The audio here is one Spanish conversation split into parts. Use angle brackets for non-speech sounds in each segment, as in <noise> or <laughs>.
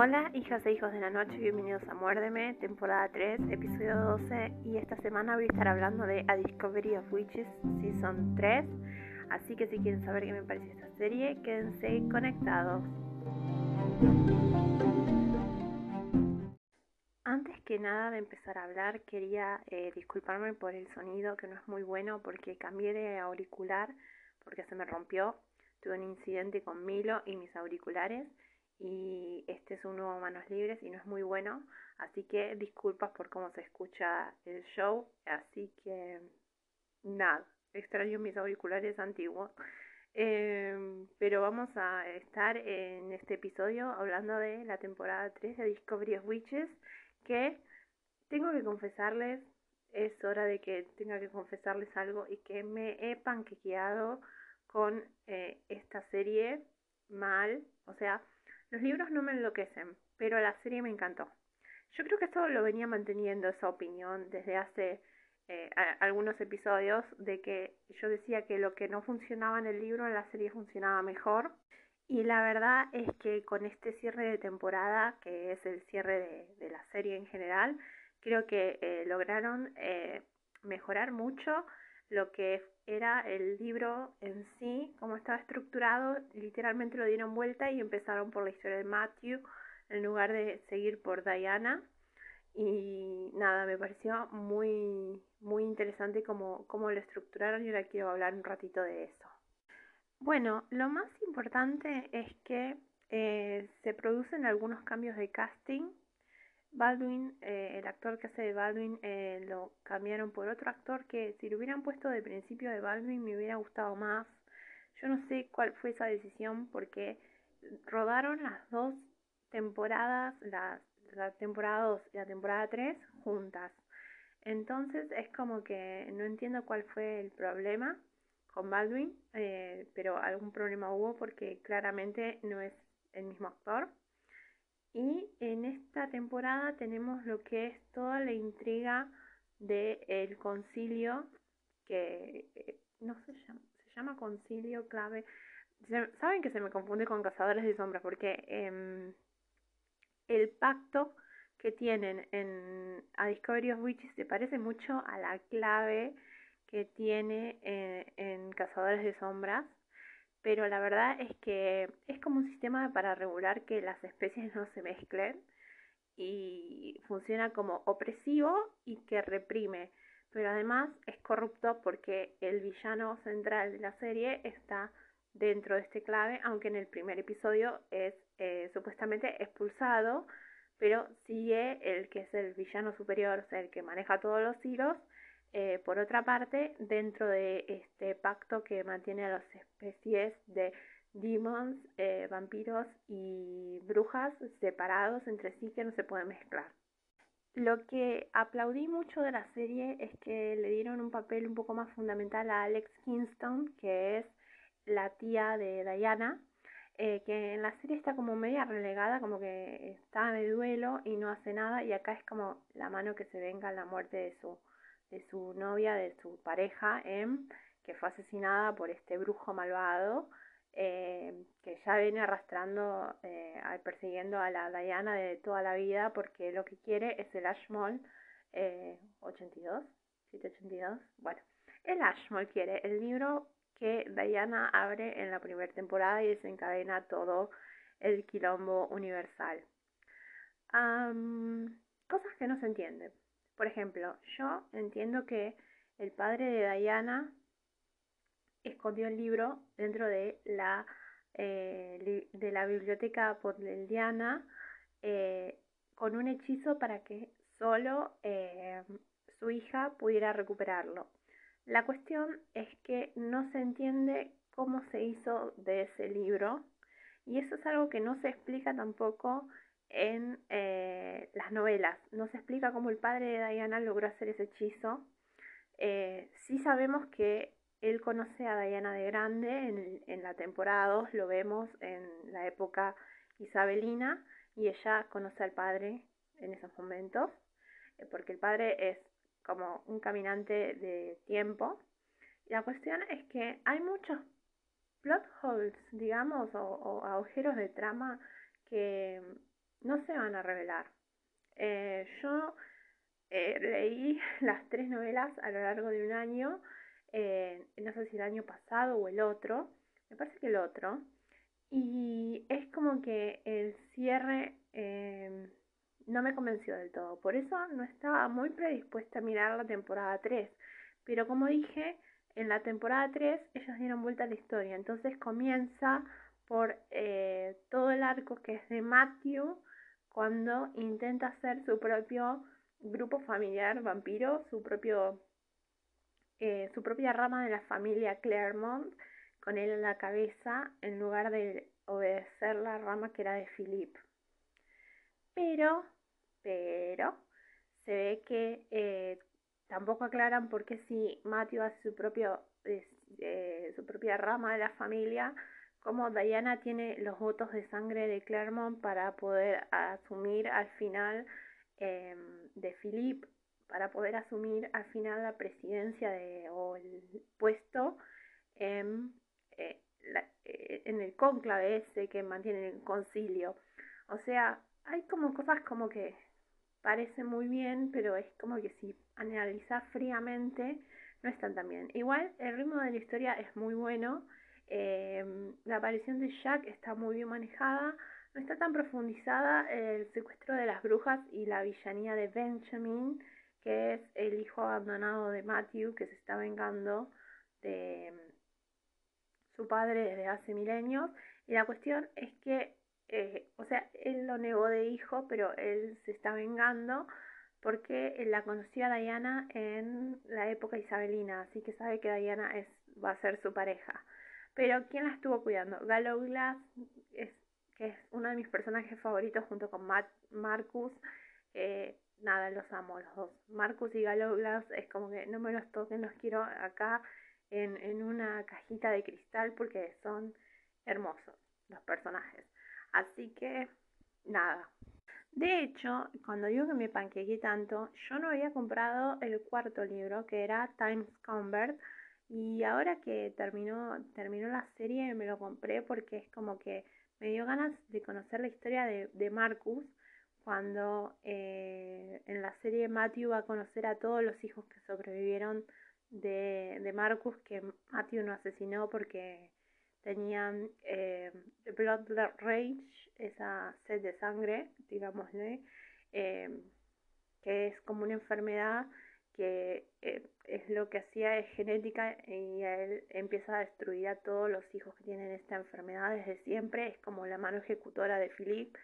Hola, hijas e hijos de la noche, bienvenidos a Muérdeme, temporada 3, episodio 12. Y esta semana voy a estar hablando de A Discovery of Witches Season 3. Así que si quieren saber qué me parece esta serie, quédense conectados. Antes que nada de empezar a hablar, quería eh, disculparme por el sonido que no es muy bueno porque cambié de auricular porque se me rompió. Tuve un incidente con Milo y mis auriculares y este es un nuevo Manos Libres y no es muy bueno, así que disculpas por cómo se escucha el show, así que nada, extraño mis auriculares antiguos. Em, pero vamos a estar en este episodio hablando de la temporada 3 de Discovery of Witches, que tengo que confesarles, es hora de que tenga que confesarles algo y que me he panquequeado con eh, esta serie mal, o sea, los libros no me enloquecen, pero la serie me encantó. Yo creo que esto lo venía manteniendo esa opinión desde hace eh, algunos episodios de que yo decía que lo que no funcionaba en el libro en la serie funcionaba mejor. Y la verdad es que con este cierre de temporada, que es el cierre de, la serie en general, creo que eh, lograron eh, mejorar mucho lo que era el libro en sí, cómo estaba estructurado, literalmente lo dieron vuelta y empezaron por la historia de Matthew en lugar de seguir por Diana. Y nada, me pareció muy, muy interesante cómo, cómo lo estructuraron y ahora quiero hablar un ratito de eso. Bueno, lo más importante es que eh, se producen algunos cambios de casting Baldwin, eh, el actor que hace de Baldwin, eh, lo cambiaron por otro actor que si lo hubieran puesto de principio de Baldwin me hubiera gustado más. Yo no sé cuál fue esa decisión porque rodaron las dos temporadas, la, la temporada 2 y la temporada 3 juntas. Entonces es como que no entiendo cuál fue el problema con Baldwin, eh, pero algún problema hubo porque claramente no es el mismo actor. Y en esta temporada tenemos lo que es toda la intriga del concilio, que eh, no se llama, se llama concilio clave. Saben que se me confunde con cazadores de sombras, porque em, el pacto que tienen en A Discovery of Witches se parece mucho a la clave que tiene eh, en Cazadores de Sombras pero la verdad es que es como un sistema para regular que las especies <laughs> no se mezclen y funciona como opresivo y que reprime, pero además es corrupto porque el villano central de la serie está dentro de este clave, aunque en el primer episodio es eh, supuestamente expulsado, pero sigue el que es el villano superior, el que maneja todos los hilos, eh, por otra parte, dentro de este pacto que mantiene a las especies de demons, eh, vampiros y brujas separados entre sí que no se pueden mezclar. Lo que aplaudí mucho de la serie es que le dieron un papel un poco más fundamental a Alex Kingston, que es la tía de Diana, eh, que en la serie está como media relegada, como que está de duelo y no hace nada, y acá es como la mano que se venga la muerte de su de su novia, de su pareja, Em, que fue asesinada por este brujo malvado, eh, que ya viene arrastrando, eh, persiguiendo a la Diana de toda la vida, porque lo que quiere es el Ashmole eh, 82, 782, bueno, el Ashmole quiere el libro que Diana abre en la primera temporada y desencadena todo el quilombo universal. cosas que no se entienden. Por ejemplo, yo entiendo que el padre de Diana escondió el libro dentro de la, eh, biblioteca podlediana eh, con un hechizo para que solo eh, su hija pudiera recuperarlo. La cuestión es que no se entiende cómo se hizo de ese libro y eso es algo que no se explica tampoco en eh, las novelas. No se explica cómo el padre de Diana logró hacer ese hechizo. Eh, sí sabemos que él conoce a Diana de grande en, en, la temporada 2, lo vemos en la época isabelina y ella conoce al padre en esos momentos, eh, porque el padre es como un caminante de tiempo. la cuestión es que hay muchos plot holes, digamos, o agujeros de trama que no se van a revelar. Eh, yo eh, leí <laughs> las tres novelas a lo largo de un año, no sé si el año pasado o el otro, me parece que el otro, y es como que el cierre em, no me convenció del todo, por eso no estaba muy predispuesta a mirar la temporada 3, pero como dije, en la temporada 3 ellos dieron vuelta a la historia, entonces comienza por eh, todo el arco que es de Matthew cuando intenta hacer su propio grupo familiar vampiro, su propio eh, su propia rama de la familia Claremont con él en la cabeza en lugar de obedecer la rama que era de Philip. Pero, pero, se ve que eh, tampoco aclaran por qué si Matthew hace su, propio, eh, su propia rama de la familia, como Diana tiene los votos de sangre de Claremont para poder asumir al final em, de Philip, para poder asumir al final la presidencia de, o el puesto en, eh, eh, en el cónclave ese que mantiene el concilio. O sea, hay como cosas como que parecen muy bien, pero es como que si analizas fríamente no están tan bien. Igual el ritmo de la historia es muy bueno Em, la aparición de Jack está muy bien manejada, no está tan profundizada el secuestro de las brujas y la villanía de Benjamin, que es el hijo abandonado de Matthew, que se está vengando de em, su padre desde hace milenios. Y la cuestión es que, eh, o sea, él lo negó de hijo, pero él se está vengando porque la conoció a Diana en la época isabelina, así que sabe que Diana es, va a ser su pareja. Pero ¿quién la estuvo cuidando? Gallo Glass, es, que es uno de mis personajes favoritos junto con Matt, Marcus. Eh, nada, los amo los dos. Marcus y Gallo Glass es como que no me los toquen, los quiero acá en, en una cajita de cristal porque son hermosos los personajes. Así que, nada. De hecho, cuando digo que me panquequé tanto, yo no había comprado el cuarto libro, que era Times Convert, y ahora que terminó, terminó la serie me lo compré porque es como que me dio ganas de conocer la historia de, de Marcus cuando eh, en la serie Matthew va a conocer a todos los hijos que sobrevivieron de, de Marcus que Matthew no asesinó porque tenían eh, Blood Rage, esa sed de sangre, digámosle, eh, que es como una enfermedad que eh, es lo que hacía es genética y él empieza a destruir a todos los hijos que tienen esta enfermedad desde siempre, es como la mano ejecutora de Philip.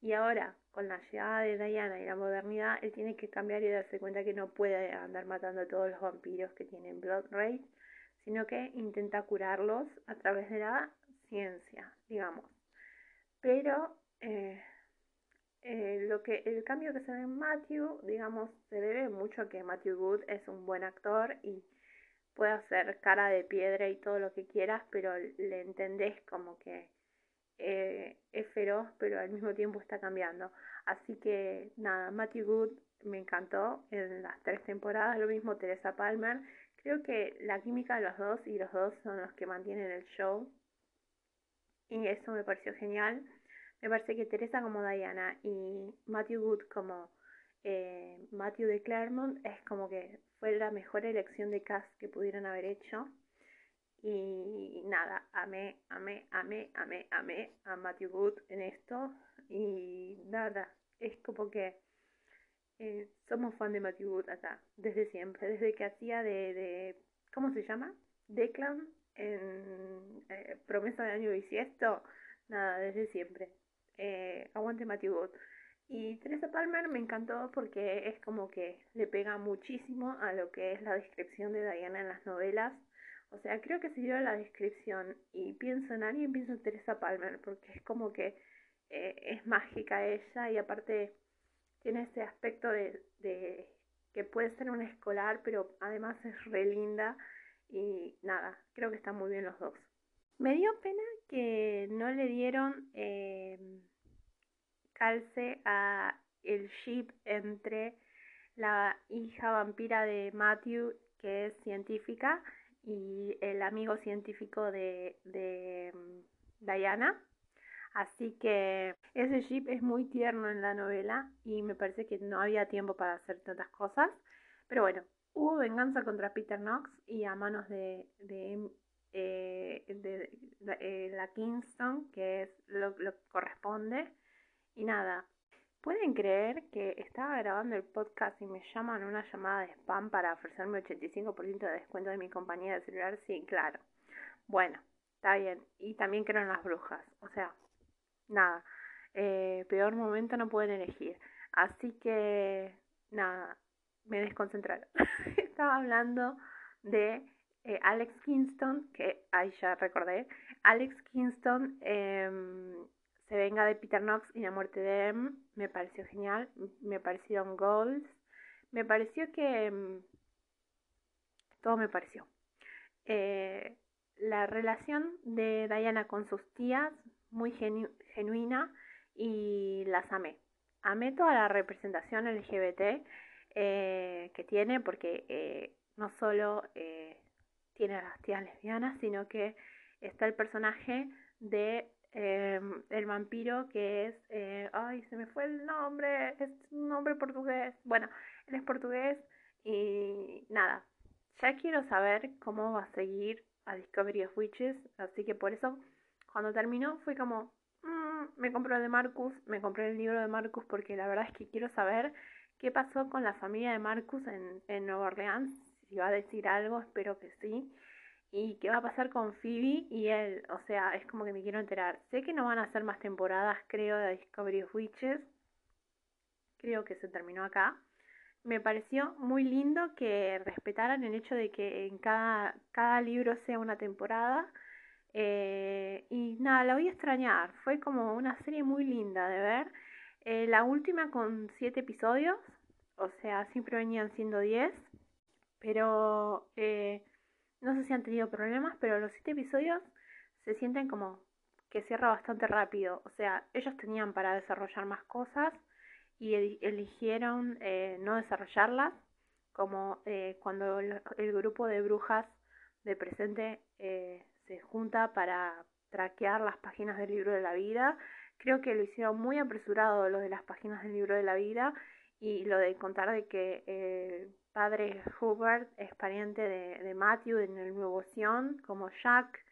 Y ahora, con la llegada de Diana y la modernidad, él tiene que cambiar y darse cuenta que no puede andar matando a todos los vampiros que tienen Blood Rage, sino que intenta curarlos a través de la ciencia, digamos. Pero eh, eh, lo que el cambio que se ve en Matthew, digamos, se debe mucho a que Matthew Good es un buen actor y puede hacer cara de piedra y todo lo que quieras, pero le entendés como que eh, es feroz, pero al mismo tiempo está cambiando. Así que nada, Matthew Good me encantó en las tres temporadas, lo mismo Teresa Palmer. Creo que la química de los dos y los dos son los que mantienen el show y eso me pareció genial. Me parece que Teresa como Diana y Matthew Wood como eh, Matthew de Claremont es como que fue la mejor elección de cast que pudieron haber hecho. Y nada, amé, amé, amé, amé, amé a Matthew Wood en esto. Y nada, es como que eh, somos fan de Matthew Wood acá, desde siempre, desde que hacía de, de ¿cómo se llama? Declan en eh, Promesa de Año Bisiesto. Nada, desde siempre eh, Aguante Good. Y Teresa Palmer me encantó porque es como que le pega muchísimo a lo que es la descripción de Diana en las novelas. O sea, creo que si yo la descripción y pienso en alguien, pienso en Teresa Palmer, porque es como que eh, es mágica ella y aparte tiene ese aspecto de que puede ser una escolar, pero además es re linda y nada, creo que están muy bien los dos. Me dio pena que no le dieron eh, calce a el ship entre la hija vampira de Matthew, que es científica, y el amigo científico de, de mm, Diana. Así que ese ship es muy tierno en la novela y me parece que no había tiempo para hacer tantas cosas. Pero bueno, hubo venganza contra Peter Knox y a manos de, de, eh, eh, la Kingston, que es lo, lo que corresponde. Y nada, ¿pueden creer que estaba grabando el podcast y me llaman una llamada de spam para ofrecerme 85% de descuento de mi compañía de celular? Sí, claro. Bueno, está bien. Y también creo en las brujas. O sea, nada. Eh, peor momento no pueden elegir. Así que, nada, me desconcentraron. <laughs> Estaba hablando de eh, Alex Kingston, que ahí ya recordé. Alex Kingston eh, se venga de Peter Knox y la muerte de M. Me pareció genial. Me parecieron goals. Me pareció que. Em, todo me pareció. Eh, la relación de Diana con sus tías, muy genuina, y las amé. Amé toda la representación LGBT eh, que tiene, porque no solo tiene las tías lesbianas, sino que está el personaje de em, el vampiro que es, eh, ay, se me fue el nombre, es un nombre portugués. Bueno, él es portugués y nada, ya quiero saber cómo va a seguir a Discovery of Witches, así que por eso cuando terminó fui como, mm, me compré el de Marcus, me compré el libro de Marcus porque la verdad es que quiero saber qué pasó con la familia de Marcus en, en Nueva Orleans, si va a decir algo, espero que sí. Y qué va a pasar con Phoebe y él, o sea, es como que me quiero enterar. Sé que no van a hacer más temporadas, creo, de Discovery of Witches. Creo que se terminó acá. Me pareció muy lindo que respetaran el hecho de que en cada, cada libro sea una temporada. Eh, y nada, la voy a extrañar. Fue como una serie muy linda de ver. Eh, la última con siete episodios, o sea, siempre venían siendo diez. Pero eh, no sé si han tenido problemas, pero los siete episodios se sienten como que cierra bastante rápido. O sea, ellos tenían para desarrollar más cosas y eligieron eh, no desarrollarlas, como eh, cuando el, grupo de brujas de presente se junta para traquear las páginas del libro de la vida. Creo que lo hicieron muy apresurado lo de las páginas del libro de la vida y lo de contar de que padre Hubert es pariente de, Matthew en el Nuevo Sion, como Jack.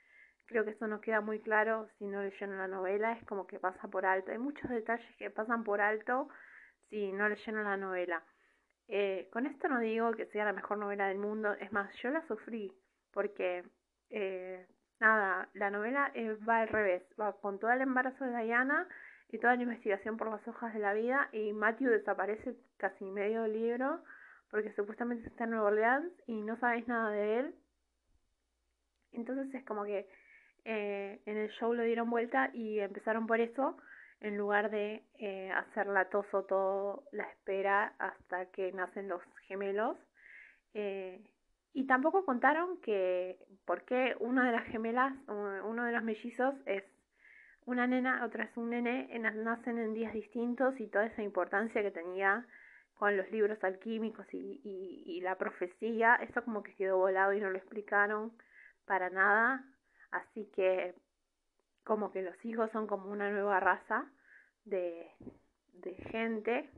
Creo que eso no queda muy claro si no leyeron la novela, es como que pasa por alto. Hay muchos detalles que pasan por alto si no leyeron la novela. Eh, con esto no digo que sea la mejor novela del mundo, es más, yo la sufrí porque, eh, nada, la novela eh, va al revés, va con todo el embarazo de Diana y toda la investigación por las hojas de la vida y Matthew desaparece casi medio libro porque supuestamente está en Nueva Orleans y no sabéis nada de él. Entonces es como que eh, en el show lo dieron vuelta y empezaron por eso en lugar de eh, hacer latoso todo la espera hasta que nacen los gemelos. Eh, y tampoco contaron que por qué una de las gemelas, uno de los mellizos es una nena, otra es un nene, nacen en días distintos y toda esa importancia que tenía con los libros alquímicos y, y, la profecía, eso como que quedó volado y no lo explicaron para nada, así que como que los hijos son como una nueva raza de, de gente,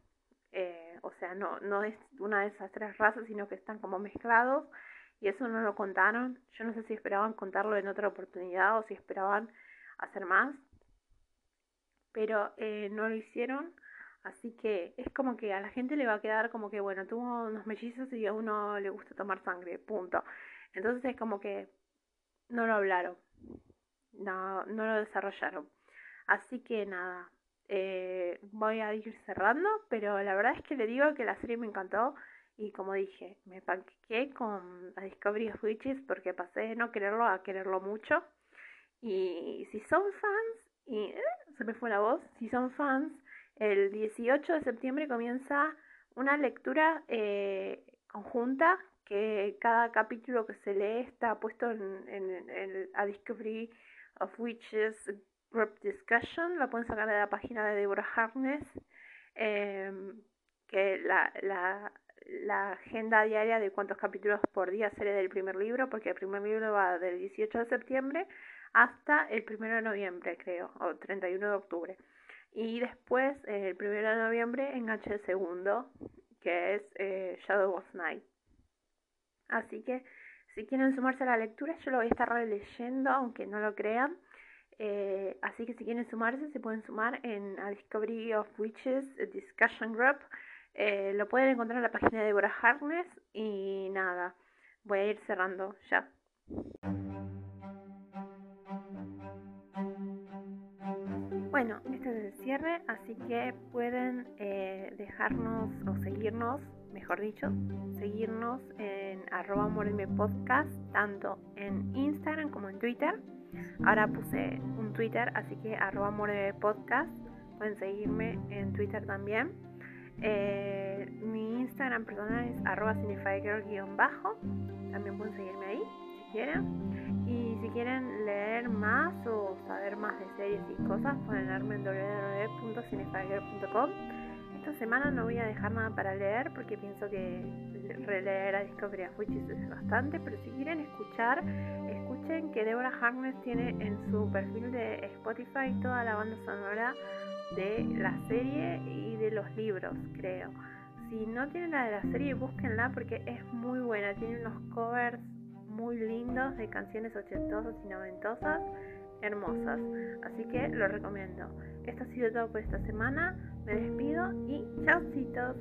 eh, o sea, no, no es una de esas tres razas, sino que están como mezclados, y eso no lo contaron, yo no sé si esperaban contarlo en otra oportunidad o si esperaban hacer más, pero eh, no lo hicieron. Así que es como que a la gente le va a quedar como que, bueno, tuvo unos mellizos y a uno le gusta tomar sangre, punto. Entonces es como que no lo hablaron, no, no lo desarrollaron. Así que nada, eh, voy a ir cerrando, pero la verdad es que le digo que la serie me encantó y como dije, me panquequé con la Discovery of Witches porque pasé de no quererlo a quererlo mucho. Y si son fans, y eh, se me fue la voz, si son fans, el 18 de septiembre comienza una lectura eh, conjunta que cada capítulo que se lee está puesto en, en, a Discovery of Witches Group Discussion, la pueden sacar de la página de Deborah Harness, em, que la, la, la agenda diaria de cuántos capítulos por día se lee del primer libro, porque el primer libro va del 18 de septiembre hasta el 1 de noviembre, creo, o 31 de octubre. Y después, el 1 de noviembre, enganché el segundo, que es eh, Shadow of Night. Así que si quieren sumarse a la lectura, yo lo voy a estar releyendo, aunque no lo crean. Eh, así que si quieren sumarse, se pueden sumar en a Discovery of Witches Discussion Group. Eh, lo pueden encontrar en la página de Deborah Harness. Y nada, voy a ir cerrando ya. Bueno, este es el cierre, así que pueden eh, dejarnos o seguirnos, mejor dicho, seguirnos en arroba podcast, tanto en Instagram como en Twitter. Ahora puse un Twitter, así que arroba podcast, pueden seguirme en Twitter también. Eh, mi Instagram personal es arroba bajo también pueden seguirme ahí quieren. Y si quieren leer más o saber más de series y cosas, pueden leerme en www.cinefiger.com. Esta semana no voy a dejar nada para leer porque pienso que releer a Discovery of Witches es bastante, pero si quieren escuchar, escuchen que Deborah Harness tiene en su perfil de Spotify toda la banda sonora de la serie y de los libros, creo. Si no tienen la de la serie, búsquenla porque es muy buena. Tiene unos covers muy lindos de canciones ochentosas y noventosas hermosas. Así que lo recomiendo. Esto ha sido todo por esta semana. Me despido y chaucitos.